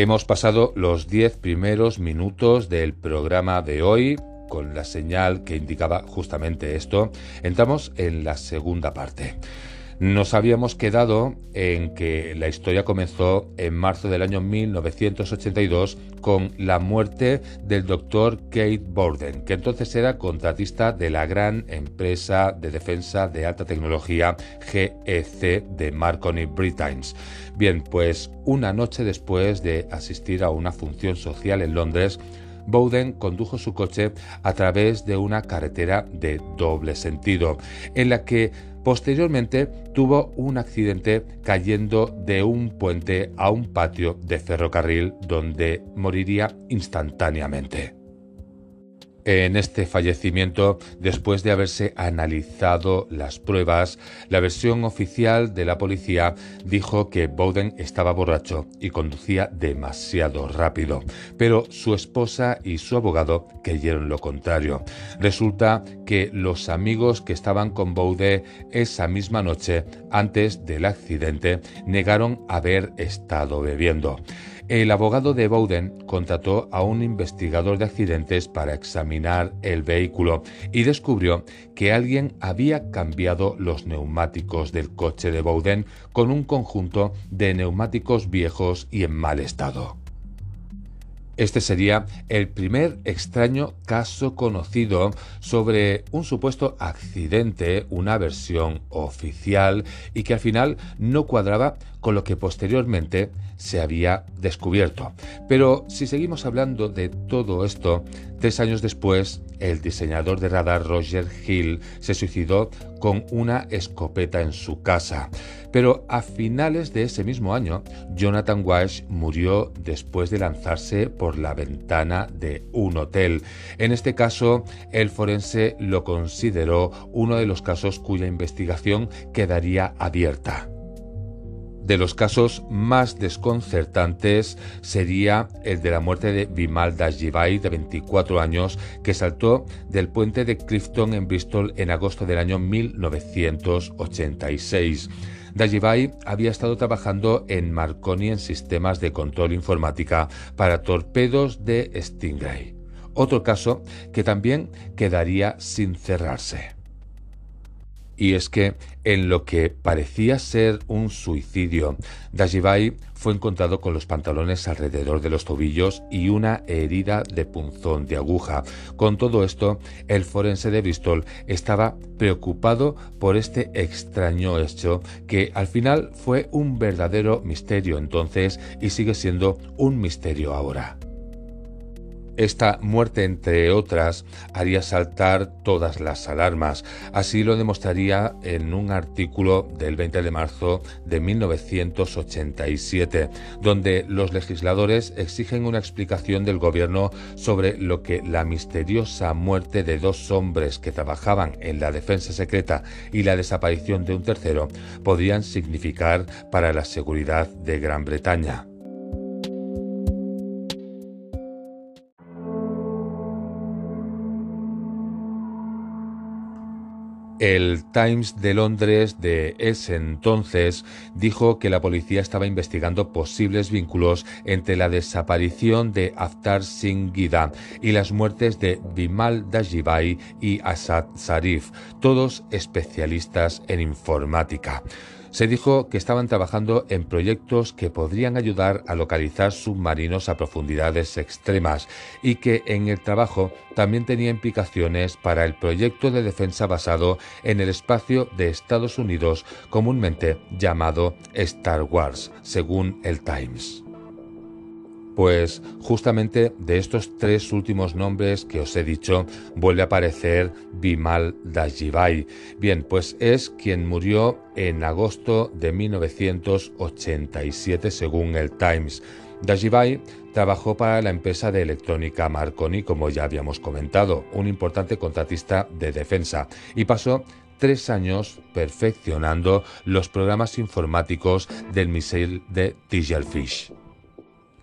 Hemos pasado los 10 primeros minutos del programa de hoy con la señal que indicaba justamente esto. Entramos en la segunda parte. Nos habíamos quedado en que la historia comenzó en marzo del año 1982 con la muerte del doctor Kate Borden, que entonces era contratista de la gran empresa de defensa de alta tecnología GEC de Marconi Britines. Bien, pues una noche después de asistir a una función social en Londres, Bowden condujo su coche a través de una carretera de doble sentido, en la que posteriormente tuvo un accidente cayendo de un puente a un patio de ferrocarril donde moriría instantáneamente en este fallecimiento después de haberse analizado las pruebas. La versión oficial de la policía dijo que Bowden estaba borracho y conducía demasiado rápido, pero su esposa y su abogado creyeron lo contrario. Resulta que los amigos que estaban con Bowden esa misma noche antes del accidente negaron haber estado bebiendo. El abogado de Bowden contrató a un investigador de accidentes para examinar el vehículo y descubrió que alguien había cambiado los neumáticos del coche de Bowden con un conjunto de neumáticos viejos y en mal estado. Este sería el primer extraño caso conocido sobre un supuesto accidente, una versión oficial y que al final no cuadraba con lo que posteriormente se había descubierto. Pero si seguimos hablando de todo esto, tres años después, el diseñador de radar Roger Hill se suicidó con una escopeta en su casa. Pero a finales de ese mismo año, Jonathan Walsh murió después de lanzarse por la ventana de un hotel. En este caso, el forense lo consideró uno de los casos cuya investigación quedaría abierta. De los casos más desconcertantes sería el de la muerte de Bimal Dajibay, de 24 años, que saltó del puente de Clifton en Bristol en agosto del año 1986. Dajibay había estado trabajando en Marconi en sistemas de control informática para torpedos de Stingray. Otro caso que también quedaría sin cerrarse y es que en lo que parecía ser un suicidio, Dajibai fue encontrado con los pantalones alrededor de los tobillos y una herida de punzón de aguja. Con todo esto, el forense de Bristol estaba preocupado por este extraño hecho que al final fue un verdadero misterio entonces y sigue siendo un misterio ahora. Esta muerte, entre otras, haría saltar todas las alarmas. Así lo demostraría en un artículo del 20 de marzo de 1987, donde los legisladores exigen una explicación del gobierno sobre lo que la misteriosa muerte de dos hombres que trabajaban en la defensa secreta y la desaparición de un tercero podrían significar para la seguridad de Gran Bretaña. El Times de Londres de ese entonces dijo que la policía estaba investigando posibles vínculos entre la desaparición de Aftar Singh Gida y las muertes de Bimal Dajibai y Asad Sarif, todos especialistas en informática. Se dijo que estaban trabajando en proyectos que podrían ayudar a localizar submarinos a profundidades extremas y que en el trabajo también tenía implicaciones para el proyecto de defensa basado en el espacio de Estados Unidos, comúnmente llamado Star Wars, según el Times. Pues justamente de estos tres últimos nombres que os he dicho vuelve a aparecer Bimal Dajibai. Bien, pues es quien murió en agosto de 1987 según el Times. Dajibai trabajó para la empresa de electrónica Marconi, como ya habíamos comentado, un importante contratista de defensa, y pasó tres años perfeccionando los programas informáticos del misil de Tigelfish.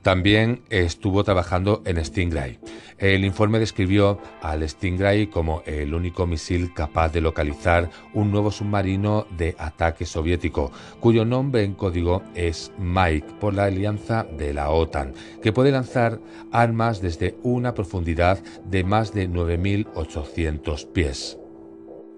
También estuvo trabajando en Stingray. El informe describió al Stingray como el único misil capaz de localizar un nuevo submarino de ataque soviético, cuyo nombre en código es Mike por la alianza de la OTAN, que puede lanzar armas desde una profundidad de más de 9.800 pies.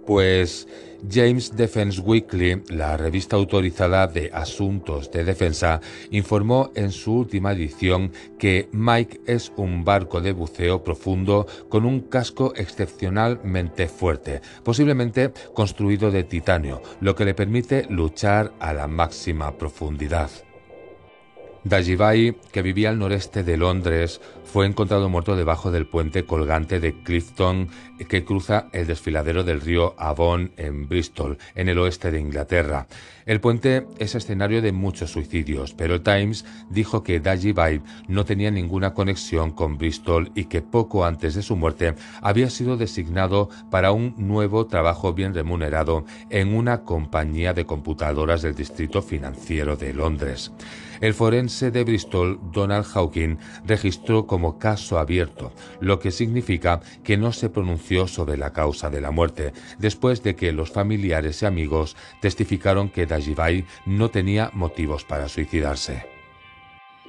Pues James Defense Weekly, la revista autorizada de asuntos de defensa, informó en su última edición que Mike es un barco de buceo profundo con un casco excepcionalmente fuerte, posiblemente construido de titanio, lo que le permite luchar a la máxima profundidad. Dajibai, que vivía al noreste de Londres, fue encontrado muerto debajo del puente colgante de Clifton que cruza el desfiladero del río Avon en Bristol, en el oeste de Inglaterra. El puente es escenario de muchos suicidios, pero el Times dijo que Dajibai no tenía ninguna conexión con Bristol y que poco antes de su muerte había sido designado para un nuevo trabajo bien remunerado en una compañía de computadoras del distrito financiero de Londres. El forense de Bristol, Donald Hawking, registró como caso abierto, lo que significa que no se pronunció sobre la causa de la muerte, después de que los familiares y amigos testificaron que Dajibai no tenía motivos para suicidarse.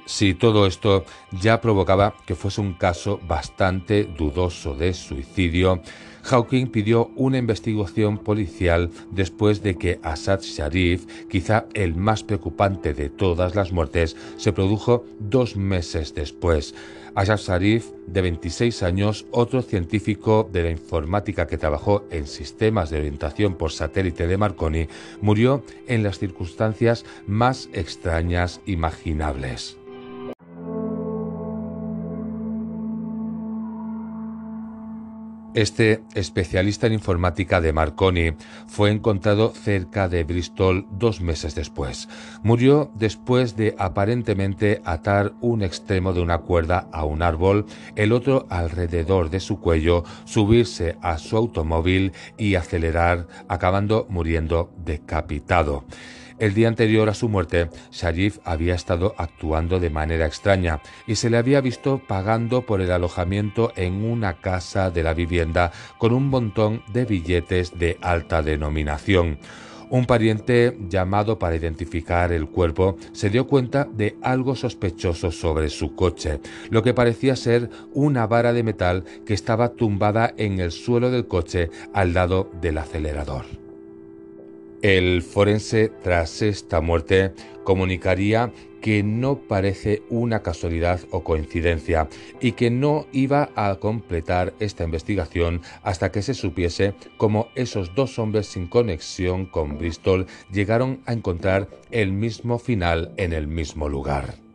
Si todo esto ya provocaba que fuese un caso bastante dudoso de suicidio, Hawking pidió una investigación policial después de que Assad Sharif, quizá el más preocupante de todas las muertes, se produjo dos meses después. Assad Sharif, de 26 años, otro científico de la informática que trabajó en sistemas de orientación por satélite de Marconi, murió en las circunstancias más extrañas imaginables. Este especialista en informática de Marconi fue encontrado cerca de Bristol dos meses después. Murió después de aparentemente atar un extremo de una cuerda a un árbol, el otro alrededor de su cuello, subirse a su automóvil y acelerar, acabando muriendo decapitado. El día anterior a su muerte, Sharif había estado actuando de manera extraña y se le había visto pagando por el alojamiento en una casa de la vivienda con un montón de billetes de alta denominación. Un pariente llamado para identificar el cuerpo se dio cuenta de algo sospechoso sobre su coche, lo que parecía ser una vara de metal que estaba tumbada en el suelo del coche al lado del acelerador. El forense tras esta muerte comunicaría que no parece una casualidad o coincidencia y que no iba a completar esta investigación hasta que se supiese cómo esos dos hombres sin conexión con Bristol llegaron a encontrar el mismo final en el mismo lugar.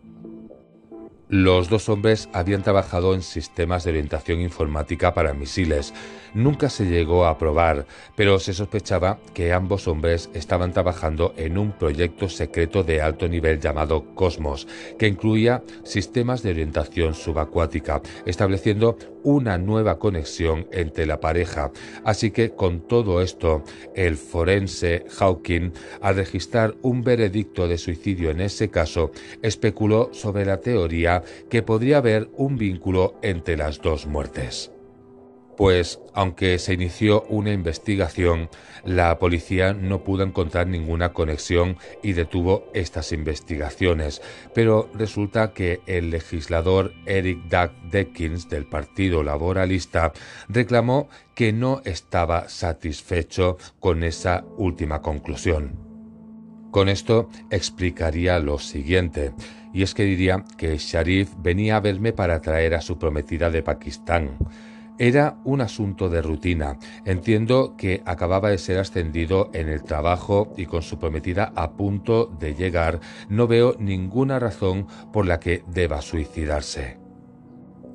Los dos hombres habían trabajado en sistemas de orientación informática para misiles. Nunca se llegó a probar, pero se sospechaba que ambos hombres estaban trabajando en un proyecto secreto de alto nivel llamado Cosmos, que incluía sistemas de orientación subacuática, estableciendo una nueva conexión entre la pareja. Así que con todo esto, el forense Hawking, al registrar un veredicto de suicidio en ese caso, especuló sobre la teoría que podría haber un vínculo entre las dos muertes. Pues, aunque se inició una investigación, la policía no pudo encontrar ninguna conexión y detuvo estas investigaciones. Pero resulta que el legislador Eric Doug Deckins del Partido Laboralista reclamó que no estaba satisfecho con esa última conclusión. Con esto explicaría lo siguiente y es que diría que Sharif venía a verme para traer a su prometida de Pakistán. Era un asunto de rutina. Entiendo que acababa de ser ascendido en el trabajo y con su prometida a punto de llegar, no veo ninguna razón por la que deba suicidarse.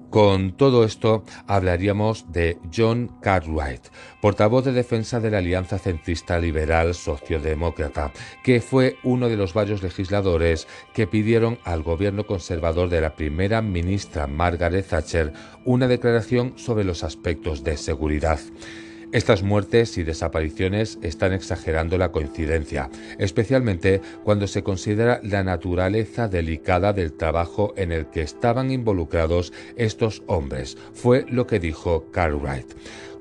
Con todo esto hablaríamos de John Cartwright, portavoz de defensa de la Alianza Centrista Liberal Sociodemócrata, que fue uno de los varios legisladores que pidieron al gobierno conservador de la primera ministra Margaret Thatcher una declaración sobre los aspectos de seguridad. Estas muertes y desapariciones están exagerando la coincidencia, especialmente cuando se considera la naturaleza delicada del trabajo en el que estaban involucrados estos hombres, fue lo que dijo Cartwright.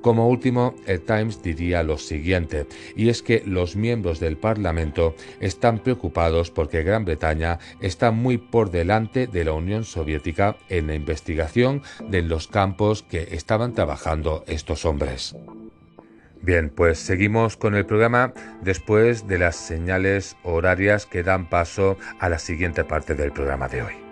Como último, el Times diría lo siguiente, y es que los miembros del Parlamento están preocupados porque Gran Bretaña está muy por delante de la Unión Soviética en la investigación de los campos que estaban trabajando estos hombres. Bien, pues seguimos con el programa después de las señales horarias que dan paso a la siguiente parte del programa de hoy.